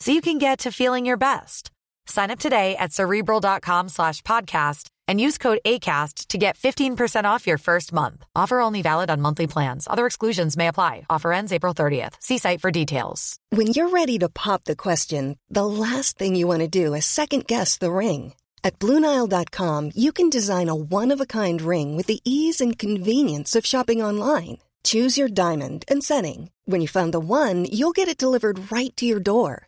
so you can get to feeling your best. Sign up today at cerebral.com slash podcast and use code ACAST to get 15% off your first month. Offer only valid on monthly plans. Other exclusions may apply. Offer ends April 30th. See site for details. When you're ready to pop the question, the last thing you want to do is second guess the ring. At Bluenile.com, you can design a one of a kind ring with the ease and convenience of shopping online. Choose your diamond and setting. When you find the one, you'll get it delivered right to your door.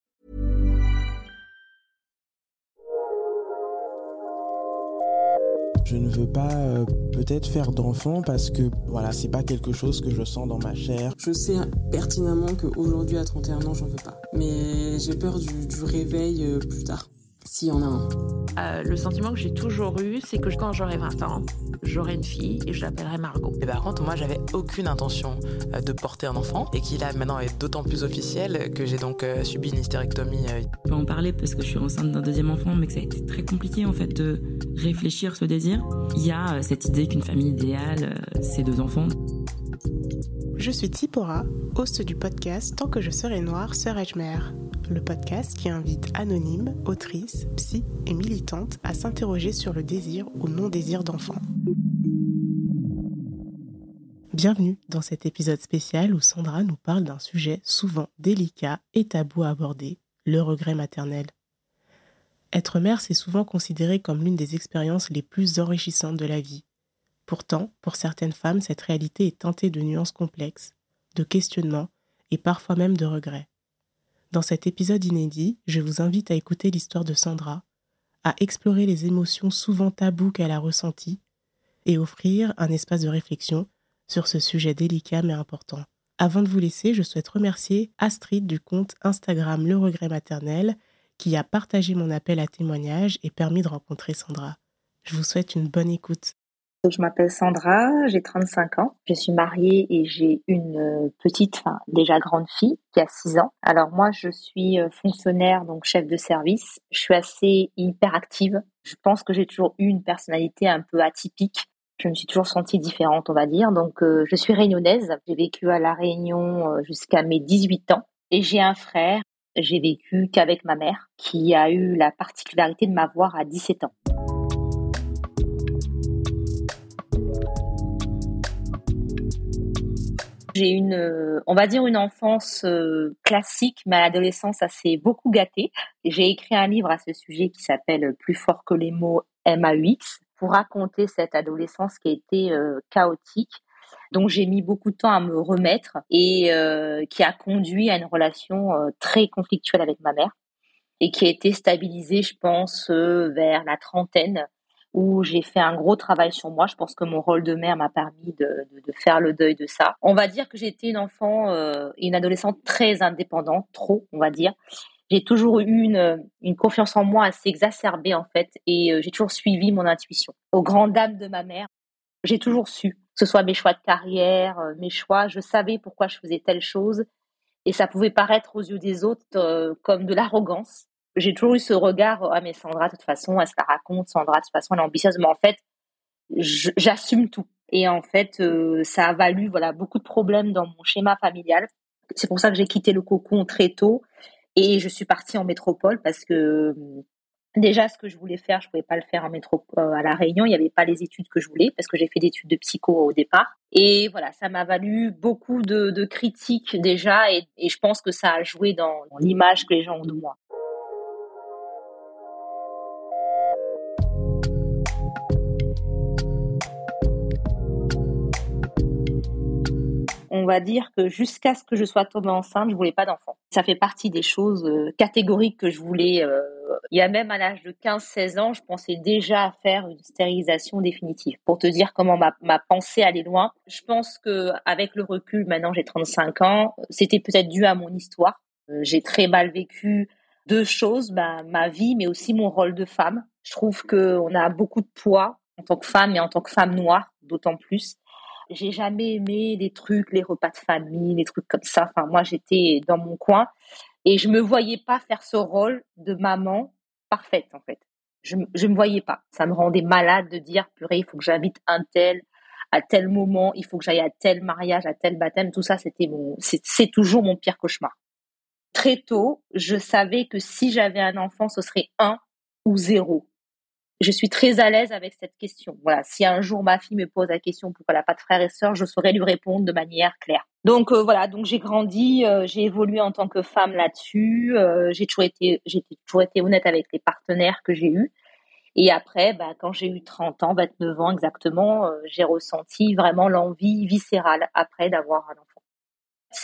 Je ne veux pas euh, peut-être faire d'enfant parce que voilà, c'est pas quelque chose que je sens dans ma chair. Je sais pertinemment qu'aujourd'hui à 31 ans, j'en veux pas. Mais j'ai peur du, réveil euh, plus tard s'il y en a un. Euh, le sentiment que j'ai toujours eu, c'est que quand j'aurai 20 ans, j'aurai une fille et je l'appellerai Margot. Et par contre, moi, j'avais aucune intention euh, de porter un enfant et qui là maintenant est d'autant plus officiel que j'ai donc euh, subi une hystérectomie. Je peux en parler parce que je suis enceinte d'un deuxième enfant, mais que ça a été très compliqué en fait de réfléchir ce désir. Il y a cette idée qu'une famille idéale, c'est deux enfants. Je suis Tipora, host du podcast Tant que je serai noire, serai-je mère? Le podcast qui invite anonymes, autrices, psy et militantes à s'interroger sur le désir ou non-désir d'enfant. Bienvenue dans cet épisode spécial où Sandra nous parle d'un sujet souvent délicat et tabou à aborder, le regret maternel. Être mère, c'est souvent considéré comme l'une des expériences les plus enrichissantes de la vie. Pourtant, pour certaines femmes, cette réalité est teintée de nuances complexes, de questionnements et parfois même de regrets. Dans cet épisode inédit, je vous invite à écouter l'histoire de Sandra, à explorer les émotions souvent taboues qu'elle a ressenties et offrir un espace de réflexion sur ce sujet délicat mais important. Avant de vous laisser, je souhaite remercier Astrid du compte Instagram Le Regret Maternel qui a partagé mon appel à témoignage et permis de rencontrer Sandra. Je vous souhaite une bonne écoute. Je m'appelle Sandra, j'ai 35 ans. Je suis mariée et j'ai une euh, petite, enfin déjà grande fille qui a 6 ans. Alors moi, je suis euh, fonctionnaire, donc chef de service. Je suis assez hyperactive. Je pense que j'ai toujours eu une personnalité un peu atypique. Je me suis toujours sentie différente, on va dire. Donc euh, je suis réunionnaise. J'ai vécu à La Réunion jusqu'à mes 18 ans. Et j'ai un frère. J'ai vécu qu'avec ma mère, qui a eu la particularité de m'avoir à 17 ans. J'ai une, euh, on va dire une enfance euh, classique, mais à l'adolescence, s'est beaucoup gâté. J'ai écrit un livre à ce sujet qui s'appelle Plus fort que les mots MAUX pour raconter cette adolescence qui a été euh, chaotique. Donc j'ai mis beaucoup de temps à me remettre et qui a conduit à une relation très conflictuelle avec ma mère et qui a été stabilisée, je pense, vers la trentaine où j'ai fait un gros travail sur moi. Je pense que mon rôle de mère m'a permis de, de, faire le deuil de ça. On va dire que été une enfant euh, et une adolescente très indépendante, trop, on va dire. J'ai toujours eu une, une confiance en moi assez exacerbée en fait et euh, j'ai toujours suivi mon intuition. Aux grandes dames de ma mère, j'ai toujours su, que ce soit mes choix de carrière, euh, mes choix, je savais pourquoi je faisais telle chose et ça pouvait paraître aux yeux des autres comme de l'arrogance j'ai toujours eu ce regard, ah mais Sandra, de toute façon, elle se la raconte, Sandra, de toute façon, elle est ambitieuse, mais en fait, j'assume tout. Et en fait, euh, ça a valu voilà beaucoup de problèmes dans mon schéma familial. C'est pour ça que j'ai quitté le cocon très tôt et je suis partie en métropole parce que déjà ce que je voulais faire, je pouvais pas le faire en métropole euh, à la Réunion. Il n'y avait pas les études que je voulais parce que j'ai fait des études de psycho au départ. Et voilà, ça m'a valu beaucoup de, critiques déjà et, je pense que ça a joué dans l'image que les gens ont de moi. On va dire que jusqu'à ce que je sois tombée enceinte, je voulais pas d'enfant. Ça fait partie des choses euh, catégoriques que je voulais euh, il y a même à l'âge de 15-16 ans, je pensais déjà à faire une stérilisation définitive. Pour te dire comment ma, pensée allait loin, je pense que avec le recul, maintenant j'ai 35 ans, c'était peut-être dû à mon histoire. Euh, j'ai très mal vécu deux choses, ma vie, mais aussi mon rôle de femme. Je trouve qu'on a beaucoup de poids en tant que femme et en tant que femme noire, d'autant plus. J'ai jamais aimé les trucs, les repas de famille, les trucs comme ça. Enfin, moi, j'étais dans mon coin et je me voyais pas faire ce rôle de maman parfaite, en fait. Je, je me voyais pas. Ça me rendait malade de dire, purée, il faut que j'invite un tel à tel moment, il faut que j'aille à tel mariage, à tel baptême. Tout ça, c'était mon, c'est toujours mon pire cauchemar. Très tôt, je savais que si j'avais un enfant, ce serait un ou zéro je suis très à l'aise avec cette question. Voilà, si un jour ma fille me pose la question pourquoi elle n'a pas de frères et sœurs, je saurais lui répondre de manière claire. Donc euh, voilà, donc j'ai grandi, euh, j'ai évolué en tant que femme là-dessus. Euh, j'ai toujours été, j'ai toujours été honnête avec les partenaires que j'ai eus. Et après, bah, quand j'ai eu 30 ans, 29 ans exactement, j'ai ressenti vraiment l'envie viscérale après d'avoir un enfant.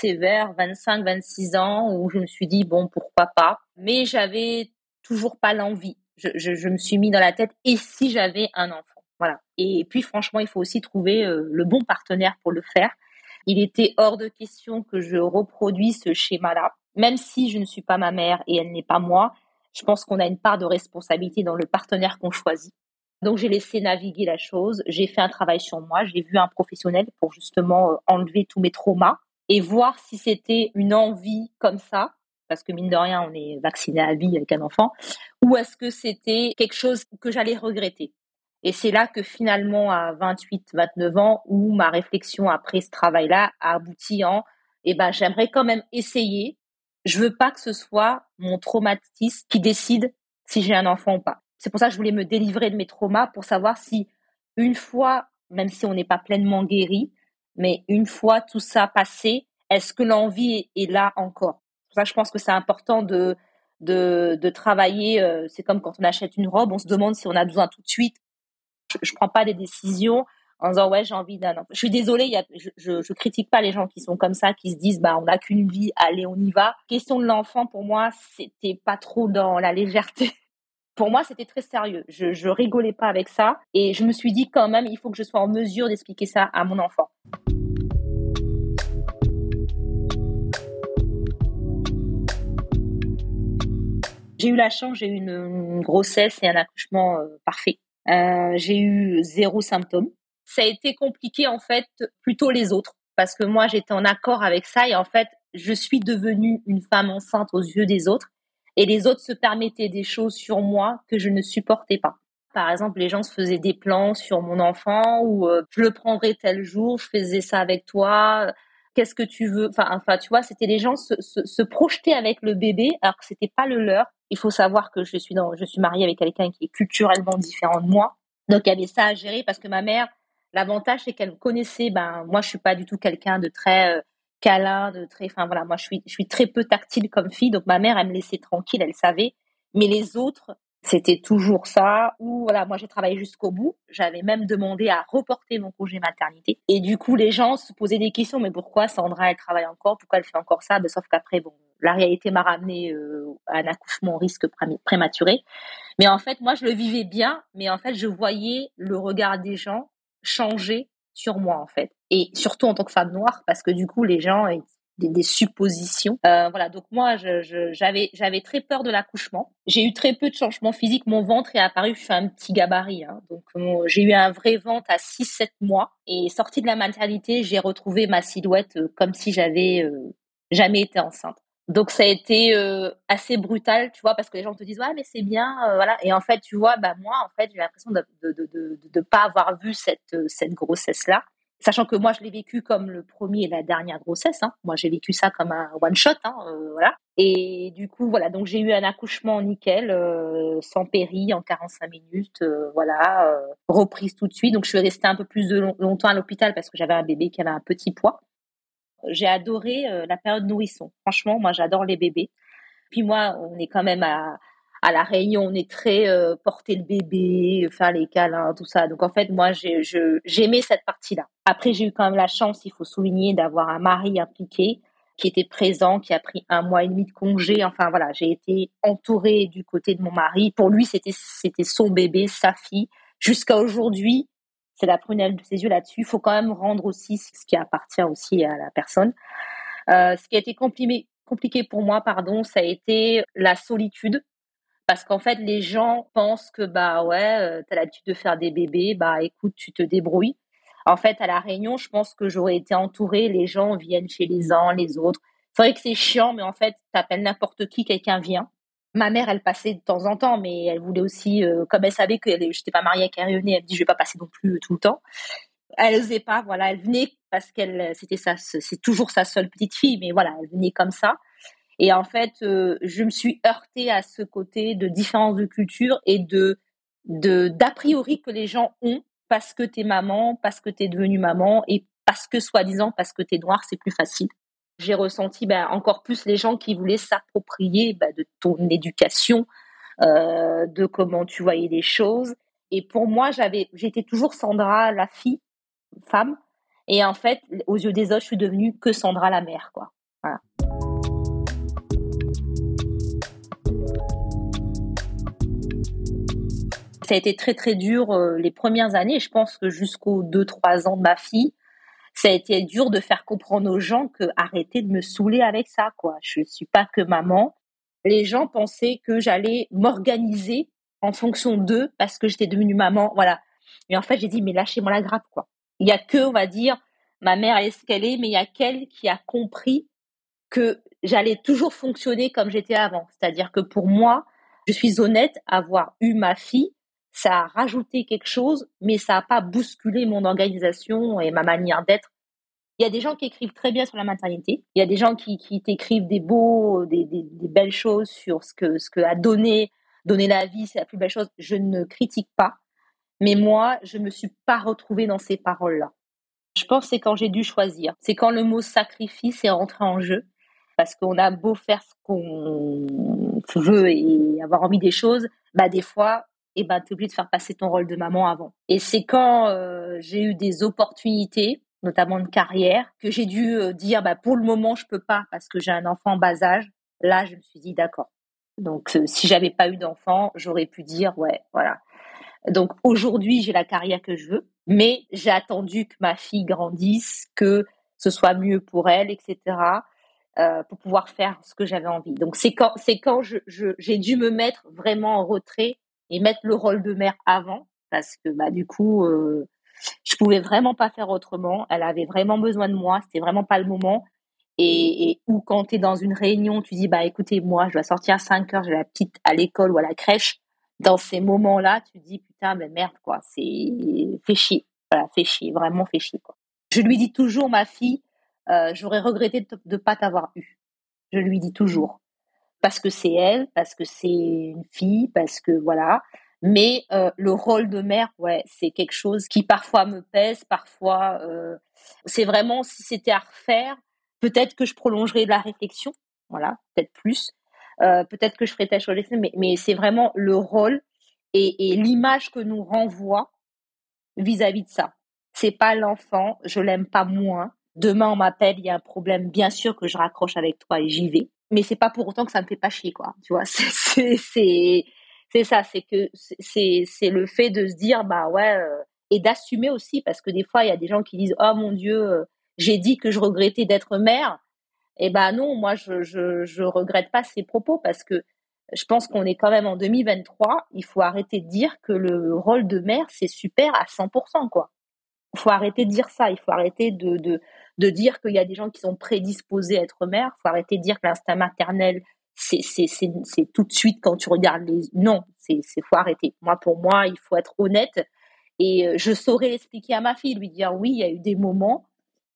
Vers 25, 26 ans où je me suis dit bon pourquoi pas, mais j'avais toujours pas l'envie je, je, me suis mis dans la tête et si j'avais un enfant? Voilà. Et puis franchement il faut aussi trouver euh, le bon partenaire pour le faire. Il était hors de question que je reproduise ce schéma là même si je ne suis pas ma mère et elle n'est pas moi je pense qu'on a une part de responsabilité dans le partenaire qu'on choisit. Donc j'ai laissé naviguer la chose. J'ai fait un travail sur moi. J'ai vu un professionnel pour justement euh, enlever tous mes traumas et voir si c'était une envie comme ça parce que mine de rien, on est vacciné à vie avec un enfant, ou est-ce que c'était quelque chose que j'allais regretter? Et c'est là que finalement, à 28, 29 ans, où ma réflexion après ce travail-là a abouti en, eh ben, j'aimerais quand même essayer. Je veux pas que ce soit mon traumatisme qui décide si j'ai un enfant ou pas. C'est pour ça que je voulais me délivrer de mes traumas pour savoir si une fois, même si on n'est pas pleinement guéri, mais une fois tout ça passé, est-ce que l'envie est là encore? Je pense que c'est important de, de, travailler. Euh, c'est comme quand on achète une robe, on se demande si on a besoin tout de suite. Je, ne prends pas des décisions en disant ouais j'ai envie d'un enfant. Je suis désolée, je, je, je, critique pas les gens qui sont comme ça, qui se disent bah on n'a qu'une vie, allez on y va. Question de l'enfant pour moi c'était pas trop dans la légèreté. Pour moi c'était très sérieux. Je, je rigolais pas avec ça et je me suis dit quand même il faut que je sois en mesure d'expliquer ça à mon enfant. J'ai eu la chance, j'ai eu une, grossesse et un accouchement euh, parfait. Euh, j'ai eu zéro symptôme. Ça a été compliqué en fait, plutôt les autres, parce que moi j'étais en accord avec ça et en fait je suis devenue une femme enceinte aux yeux des autres et les autres se permettaient des choses sur moi que je ne supportais pas. Par exemple, les gens se faisaient des plans sur mon enfant ou euh, je le prendrai tel jour, je faisais ça avec toi qu'est-ce que tu veux enfin enfin tu vois c'était les gens se, se, projeter avec le bébé alors que c'était pas le leur. Il faut savoir que je suis dans je suis mariée avec quelqu'un qui est culturellement différent de moi. Donc il y avait ça à gérer parce que ma mère l'avantage c'est qu'elle connaissait. Ben moi je suis pas du tout quelqu'un de très euh, câlin de très enfin voilà. Moi je suis je suis très peu tactile comme fille. Donc ma mère elle me laissait tranquille elle savait. Mais les autres c'était toujours ça. Ou voilà, moi j'ai travaillé jusqu'au bout. J'avais même demandé à reporter mon congé maternité. Et du coup, les gens se posaient des questions. Mais pourquoi Sandra, elle travaille encore? Pourquoi elle fait encore ça? Ben, Sauf qu'après, bon, la réalité m'a ramené euh, à un accouchement risque prématuré. Mais en fait, moi, je le vivais bien. Mais en fait, je voyais le regard des gens changer sur moi, en fait. Et surtout en tant que femme noire, parce que du coup, les gens des, suppositions. Euh, voilà, donc moi, j'avais j'avais très peur de l'accouchement. J'ai eu très peu de changements physiques. Mon ventre est apparu, je suis un petit gabarit. Hein. donc j'ai eu un vrai ventre à 6-7 mois. Et sortie de la maternité, j'ai retrouvé ma silhouette euh, comme si j'avais euh, jamais été enceinte. Donc ça a été assez brutal, tu vois, parce que les gens te disent ouais mais c'est bien, voilà. Et en fait, tu vois, bah moi en fait j'ai l'impression de de, de, de de pas avoir vu cette cette grossesse là. Sachant que moi, je l'ai vécu comme le premier et la dernière grossesse. Hein. Moi, j'ai vécu ça comme un one shot, hein, euh, voilà. Et du coup, voilà. Donc, j'ai eu un accouchement nickel, euh, sans péri, en 45 minutes, euh, voilà, reprise tout de suite. Donc, je suis restée un peu plus de longtemps à l'hôpital parce que j'avais un bébé qui avait un petit poids. J'ai adoré la période nourrisson. Franchement, moi, j'adore les bébés. Puis moi, on est quand même à à la Réunion, on est très euh, porter le bébé, faire les câlins, tout ça. Donc en fait, moi, j'aimais cette partie-là. Après, j'ai eu quand même la chance, il faut souligner, d'avoir un mari impliqué. qui était présent, qui a pris un mois et demi de congé. Enfin voilà, j'ai été entourée du côté de mon mari. Pour lui, c'était son bébé, sa fille. Jusqu'à aujourd'hui, c'est la prunelle de ses yeux là-dessus. Il faut quand même rendre aussi ce qui appartient aussi à la personne. Euh, ce qui a été compliqué pour moi, pardon, ça a été la solitude. Parce qu'en fait, les gens pensent que, bah ouais, euh, tu as l'habitude de faire des bébés, bah écoute, tu te débrouilles. En fait, à La Réunion, je pense que j'aurais été entourée, les gens viennent chez les uns, les autres. C'est vrai que c'est chiant, mais en fait, t'appelles n'importe qui, quelqu'un vient. Ma mère, elle passait de temps en temps, mais elle voulait aussi, comme elle savait que je n'étais pas mariée avec un Réunionnais, elle me dit je vais pas passer non plus tout le temps. Elle n'osait pas, voilà, elle venait parce qu'elle, c'était ça, c'est toujours sa seule petite fille, mais voilà, elle venait comme ça. Et en fait, euh, je me suis heurtée à ce côté de différence de culture et de d'a priori que les gens ont parce que t'es maman, parce que t'es devenue maman et parce que soi-disant parce que t'es noire, c'est plus facile. J'ai ressenti ben, encore plus les gens qui voulaient s'approprier ben, de ton éducation, euh, de comment tu voyais les choses. Et pour moi, j'avais, j'étais toujours Sandra, la fille, femme. Et en fait, aux yeux des autres, je suis devenue que Sandra, la mère, quoi. Ça a été très très dur euh, les premières années. Je pense que jusqu'aux 2-3 ans de ma fille, ça a été dur de faire comprendre aux gens que arrêtez de me saouler avec ça, quoi. Je suis pas que maman. Les gens pensaient que j'allais m'organiser en fonction d'eux parce que j'étais devenue maman, voilà. Mais en fait, j'ai dit mais lâchez-moi la grappe, quoi. Il y a que, on va dire, ma mère est ce qu'elle est, mais il y a qu'elle qui a compris que j'allais toujours fonctionner comme j'étais avant. C'est-à-dire que pour moi, je suis honnête, avoir eu ma fille, ça a rajouté quelque chose, mais ça n'a pas bousculé mon organisation et ma manière d'être. Il y a des gens qui écrivent très bien sur la maternité. Il y a des gens qui, qui t'écrivent des beaux, des, des, belles choses sur ce que, ce que a donné, donner la vie, c'est la plus belle chose. Je ne critique pas. Mais moi, je me suis pas retrouvée dans ces paroles-là. Je pense que c'est quand j'ai dû choisir. C'est quand le mot sacrifice est rentré en jeu. Parce qu'on a beau faire ce qu'on veut et avoir envie des choses, bah des fois, et ben, tu es obligé de faire passer ton rôle de maman avant. Et c'est quand euh, j'ai eu des opportunités, notamment de carrière, que j'ai dû euh, dire bah, pour le moment, je peux pas parce que j'ai un enfant en bas âge. Là, je me suis dit d'accord. Donc, euh, si j'avais pas eu d'enfant, j'aurais pu dire ouais, voilà. Donc, aujourd'hui, j'ai la carrière que je veux, mais j'ai attendu que ma fille grandisse, que ce soit mieux pour elle, etc. pour pouvoir faire ce que j'avais envie. Donc c'est quand c'est quand j'ai dû me mettre vraiment en retrait et mettre le rôle de mère avant parce que bah du coup euh, je pouvais vraiment pas faire autrement. Elle avait vraiment besoin de moi c'était vraiment pas le moment. Et, ou quand tu es dans une réunion tu dis bah écoutez moi je dois sortir à 5 heures j'ai la petite à l'école ou à la crèche. Dans ces moments là tu dis putain mais merde quoi c'est fait chier. Voilà chier vraiment fait chier quoi. Je lui dis toujours ma fille euh, j'aurais regretté de, de pas t'avoir eu je lui dis toujours parce que c'est elle, parce que c'est une fille, parce que voilà. Mais euh, le rôle de mère, ouais, c'est quelque chose qui parfois me pèse, parfois euh, c'est vraiment si c'était à refaire, peut-être que je prolongerais la réflexion, voilà, peut-être plus, euh, peut-être que je ferais tâche chose, mais, mais c'est vraiment le rôle et, et l'image que nous renvoie vis-à-vis de ça. C'est pas l'enfant, je l'aime pas moins. Demain on m'appelle, il y a un problème, bien sûr que je raccroche avec toi et j'y vais mais c'est pas pour autant que ça me fait pas chier quoi. Tu vois c'est c'est ça c'est que c'est c'est le fait de se dire bah ouais euh, et d'assumer aussi parce que des fois il y a des gens qui disent oh mon dieu euh, j'ai dit que je regrettais d'être mère. Et eh ben non moi je je regrette pas ces propos parce que je pense qu'on est quand même en 2023 il faut arrêter de dire que le rôle de mère c'est super à 100% quoi. Il faut arrêter de dire ça il faut arrêter de de dire qu'il y a des gens qui sont prédisposés à être mère. Faut arrêter de dire que l'instinct maternel, c'est, c'est, tout de suite quand tu regardes les... Non, c'est, c'est faut arrêter. Moi, pour moi, il faut être honnête. Et euh, je saurais expliquer à ma fille, lui dire oui, il y a eu des moments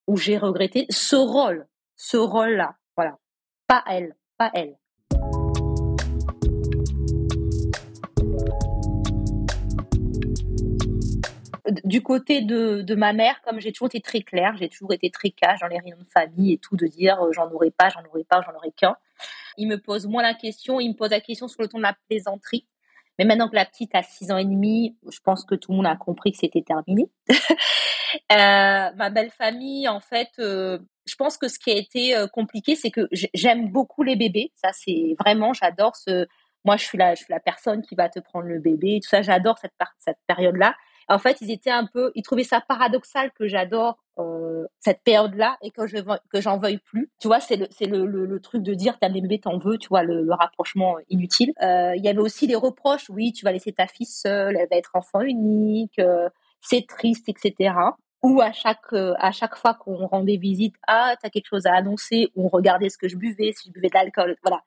où j'ai regretté ce rôle, ce rôle-là. Voilà. Pas elle, pas elle. Du côté de, de ma mère, comme j'ai toujours été très claire, j'ai toujours été très cash dans les réunions de famille et tout, de dire euh, j'en aurais pas, j'en aurais pas, j'en aurais qu'un. Il me pose moins la question, il me pose la question sur le ton de la plaisanterie. Mais maintenant que la petite a six ans et demi, je pense que tout le monde a compris que c'était terminé. euh, ma belle famille, en fait, euh, je pense que ce qui a été compliqué, c'est que j'aime beaucoup les bébés. Ça, c'est vraiment, j'adore ce. Moi, je suis la, je suis la personne qui va te prendre le bébé. Tout ça, j'adore cette, cette période-là. En fait, ils étaient un peu, ils trouvaient ça paradoxal que j'adore euh, cette période-là et que je que j'en veuille plus. Tu vois, c'est le c'est le, le, truc de dire t'as des bébés, t'en veux. Tu vois, le, rapprochement inutile. Euh, il y avait aussi les reproches. Oui, tu vas laisser ta fille seule, elle va être enfant unique, euh, c'est triste, etc ou à chaque euh, à chaque fois qu'on rendait visite, ah, tu as quelque chose à annoncer, on regardait ce que je buvais, si je buvais de l'alcool, voilà.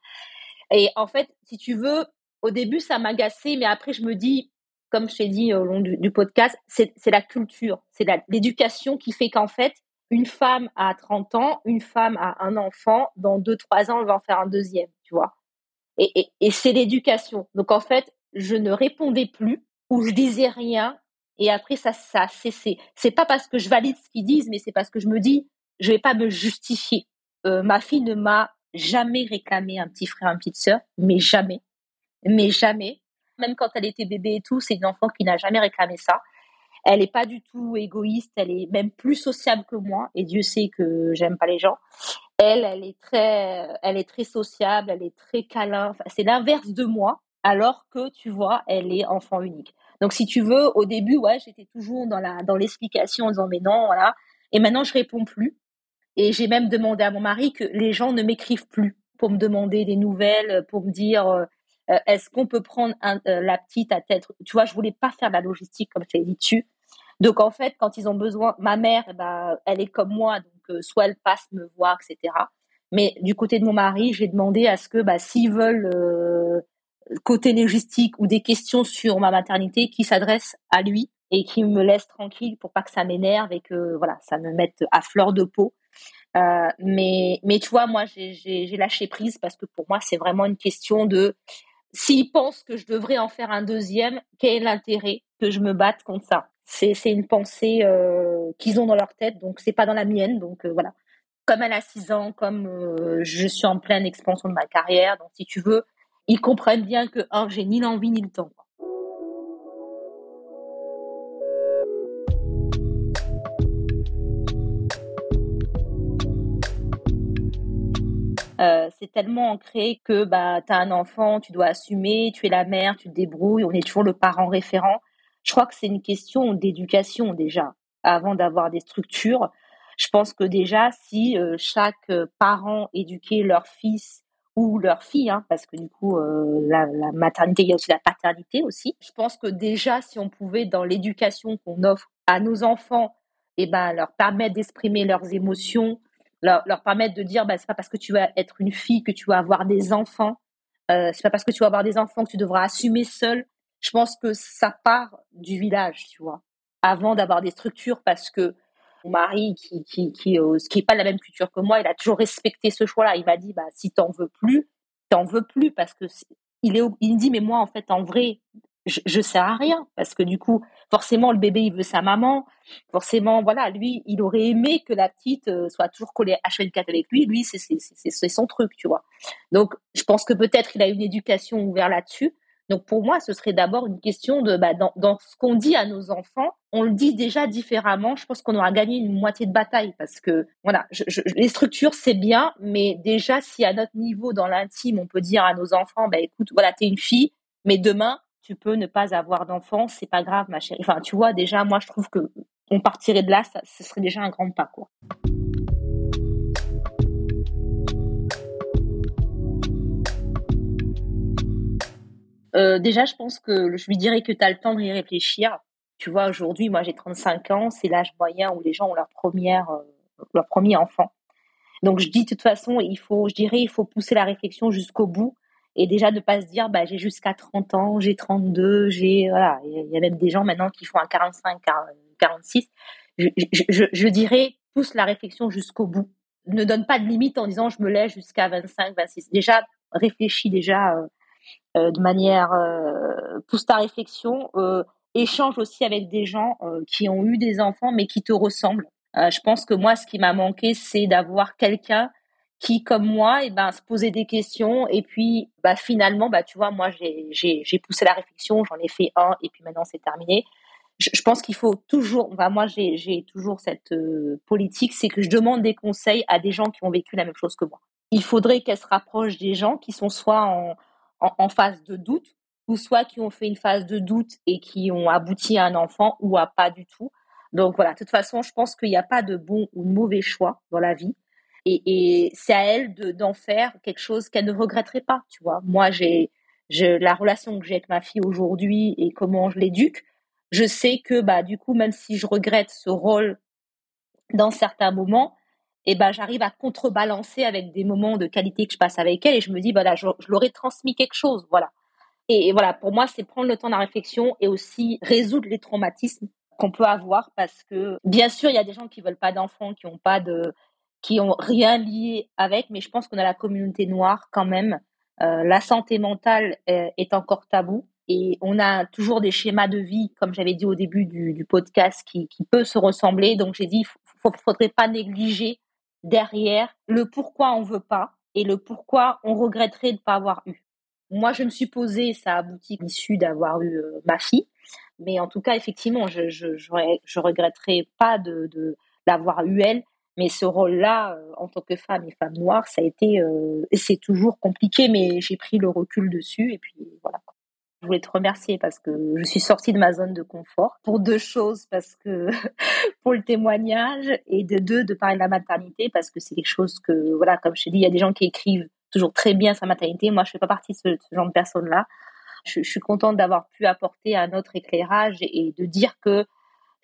Et en fait, si tu veux, au début, ça m'agaçait, mais après, je me dis, comme je t'ai dit au long du, podcast, c'est la culture, c'est l'éducation qui fait qu'en fait, une femme à 30 ans, une femme a un enfant, dans 2-3 ans, elle va en faire un deuxième, tu vois. Et c'est l'éducation. Donc en fait, je ne répondais plus ou je disais rien et après ça ça a cessé. C'est pas parce que je valide ce qu'ils disent, mais c'est parce que je me dis je vais pas me justifier. Euh, ma fille ne m'a jamais réclamé un petit frère, une petite sœur, mais jamais, mais jamais. Même quand elle était bébé et tout, c'est une enfant qui n'a jamais réclamé ça. Elle est pas du tout égoïste, elle est même plus sociable que moi, et Dieu sait que j'aime pas les gens. Elle, elle est très, elle est très sociable, elle est très câlin. C'est l'inverse de moi, alors que tu vois, elle est enfant unique. Donc, si tu veux, au début, ouais, j'étais toujours dans la dans l'explication en disant mais non, voilà. Et maintenant, je réponds plus. Et j'ai même demandé à mon mari que les gens ne m'écrivent plus pour me demander des nouvelles, pour me dire euh, euh, est-ce qu'on peut prendre euh, la petite à tête? Tu vois, je voulais pas faire de la logistique comme je dit dessus. Donc en fait, quand ils ont besoin, ma mère, eh ben, elle est comme moi, donc soit elle passe me voir, etc. Mais du côté de mon mari, j'ai demandé à ce que, bah, s'ils veulent côté logistique ou des questions sur ma maternité qui s'adressent à lui et qui me laissent tranquille pour pas que ça m'énerve et que voilà ça me mette à fleur de peau. Euh, mais mais tu vois moi j'ai lâché prise parce que pour moi c'est vraiment une question de s'ils pensent que je devrais en faire un deuxième quel est l'intérêt que je me batte contre ça? C'est une pensée euh, qu'ils ont dans leur tête donc c'est pas dans la mienne donc euh, voilà comme elle a six ans comme euh, je suis en pleine expansion de ma carrière donc si tu veux ils comprennent bien que, un, j'ai ni l'envie ni le temps. Euh, c'est tellement ancré que bah, tu as un enfant, tu dois assumer, tu es la mère, tu te débrouilles, on est toujours le parent référent. Je crois que c'est une question d'éducation déjà, avant d'avoir des structures. Je pense que déjà, si euh, chaque parent éduquait leur fils ou leur fille, hein, parce que du coup, euh, la, maternité, il y a aussi la paternité aussi. Je pense que déjà, si on pouvait, dans l'éducation qu'on offre à nos enfants, eh ben, leur permettre d'exprimer leurs émotions, leur, leur permettre de dire, bah, c'est pas parce que tu vas être une fille que tu vas avoir des enfants, euh, c'est pas parce que tu vas avoir des enfants que tu devras assumer seul. Je pense que ça part du village, tu vois, avant d'avoir des structures, parce que mon mari, qui qui qui, euh, qui est pas de la même culture que moi, il a toujours respecté ce choix-là. Il m'a dit, bah si t'en veux plus, t'en veux plus parce que il est, il me dit, mais moi en fait en vrai, je, je sers à rien parce que du coup, forcément le bébé il veut sa maman, forcément voilà, lui il aurait aimé que la petite euh, soit toujours collée H24 avec lui. Lui c'est c'est c'est son truc, tu vois. Donc je pense que peut-être il a une éducation ouverte là-dessus. Donc pour moi, ce serait d'abord une question de bah, dans, dans, ce qu'on dit à nos enfants, on le dit déjà différemment. Je pense qu'on aura gagné une moitié de bataille parce que voilà, je, je, les structures c'est bien, mais déjà si à notre niveau dans l'intime, on peut dire à nos enfants, bah écoute, voilà, t'es une fille, mais demain tu peux ne pas avoir d'enfant, c'est pas grave, ma chérie. Enfin, tu vois, déjà, moi je trouve que on partirait de là, ce serait déjà un grand pas, quoi. Euh, déjà, je pense que je lui dirais que tu as le temps d'y réfléchir. Tu vois, aujourd'hui, moi, j'ai 35 ans, c'est l'âge moyen où les gens ont leur première, euh, leur premier enfant. Donc, je dis de toute façon, il faut, je dirais, il faut pousser la réflexion jusqu'au bout et déjà ne pas se dire, bah, j'ai jusqu'à 30 ans, j'ai 32, j'ai, voilà. Il y a même des gens maintenant qui font un 45, 46. Je, je, dirais, pousse la réflexion jusqu'au bout. Ne donne pas de limite en disant, je me lève jusqu'à 25, 26. Déjà, réfléchis déjà. Euh, euh, de manière euh, pousse ta réflexion, euh, échange aussi avec des gens qui ont eu des enfants mais qui te ressemblent. je pense que moi, ce qui m'a manqué, c'est d'avoir quelqu'un qui, comme moi, et eh ben, se posait des questions. Et puis, bah, finalement, bah, tu vois, moi, j'ai poussé la réflexion, j'en ai fait un, et puis maintenant, c'est terminé. je, pense qu'il faut toujours, moi j'ai toujours cette euh, politique, c'est que je demande des conseils à des gens qui ont vécu la même chose que moi. Il faudrait qu'elle se rapproche des gens qui sont soit en, en, phase de doute, ou soit qui ont fait une phase de doute et qui ont abouti à un enfant ou à pas du tout. Donc voilà, de toute façon, je pense qu'il n'y a pas de bon ou de mauvais choix dans la vie. Et, c'est à elle d'en faire quelque chose qu'elle ne regretterait pas, tu vois. Moi, j'ai la relation que j'ai avec ma fille aujourd'hui et comment je l'éduque, je sais que bah du coup même si je regrette ce rôle dans certains moments, et eh ben j'arrive à contrebalancer avec des moments de qualité que je passe avec elle et je me dis voilà je, je leur ai transmis quelque chose voilà et, voilà pour moi c'est prendre le temps de la réflexion et aussi résoudre les traumatismes qu'on peut avoir parce que bien sûr il y a des gens qui veulent pas d'enfants qui ont pas de qui ont rien lié avec mais je pense qu'on a la communauté noire quand même euh, la santé mentale est, est encore tabou et on a toujours des schémas de vie, comme j'avais dit au début du, podcast, qui, qui peut se ressembler. Donc j'ai dit, il ne faudrait pas négliger derrière le pourquoi on veut pas et le pourquoi on regretterait de ne pas avoir eu. Moi, je me suis posé, ça a abouti l'issue d'avoir eu euh, ma fille, mais en tout cas, effectivement, je je, je, regretterais pas de, de l'avoir eu elle, mais ce rôle-là, euh, en tant que femme et femme noire, ça a été, euh, c'est toujours compliqué, mais j'ai pris le recul dessus, et puis voilà. Je voulais te remercier parce que je suis sortie de ma zone de confort pour deux choses, parce que pour le témoignage et de deux, de parler de la maternité parce que c'est quelque chose que, voilà, comme je t'ai dit, il y a des gens qui écrivent toujours très bien sa maternité. Moi, je fais pas partie de ce, genre de personnes-là. Je, suis contente d'avoir pu apporter un autre éclairage et, de dire que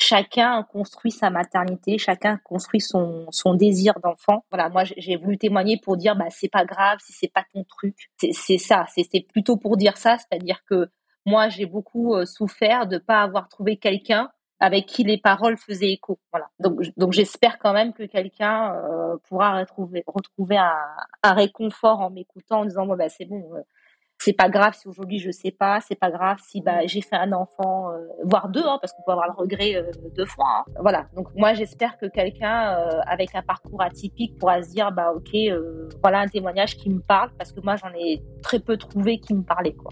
chacun construit sa maternité, chacun construit son, son désir d'enfant. Voilà, moi j'ai voulu témoigner pour dire bah c'est pas grave si c'est pas ton truc. C'est ça, c'est plutôt pour dire ça, c'est-à-dire que moi j'ai beaucoup euh, souffert de pas avoir trouvé quelqu'un avec qui les paroles faisaient écho. Voilà. Donc, donc j'espère quand même que quelqu'un euh, pourra retrouver, retrouver un, un réconfort en m'écoutant en disant bah c'est bon, euh, c'est pas grave si aujourd'hui je sais pas, c'est pas grave si bah j'ai fait un enfant, euh, voire deux, hein, parce qu'on peut avoir le regret euh, deux fois. Hein. Voilà. Donc moi j'espère que quelqu'un euh, avec un parcours atypique pourra se dire bah ok, voilà un témoignage qui me parle, parce que moi j'en ai très peu trouvé qui me parlait quoi.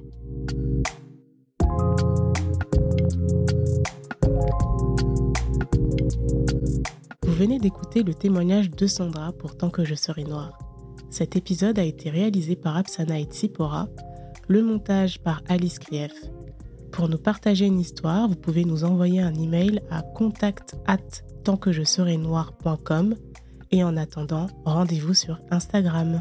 Vous venez d'écouter le témoignage de Sandra pour Tant que je serai noire. Cet épisode a été réalisé par Absana et Tsipora le montage par Alice Krief. Pour nous partager une histoire, vous pouvez nous envoyer un email à contact at noir.com et en attendant, rendez-vous sur Instagram.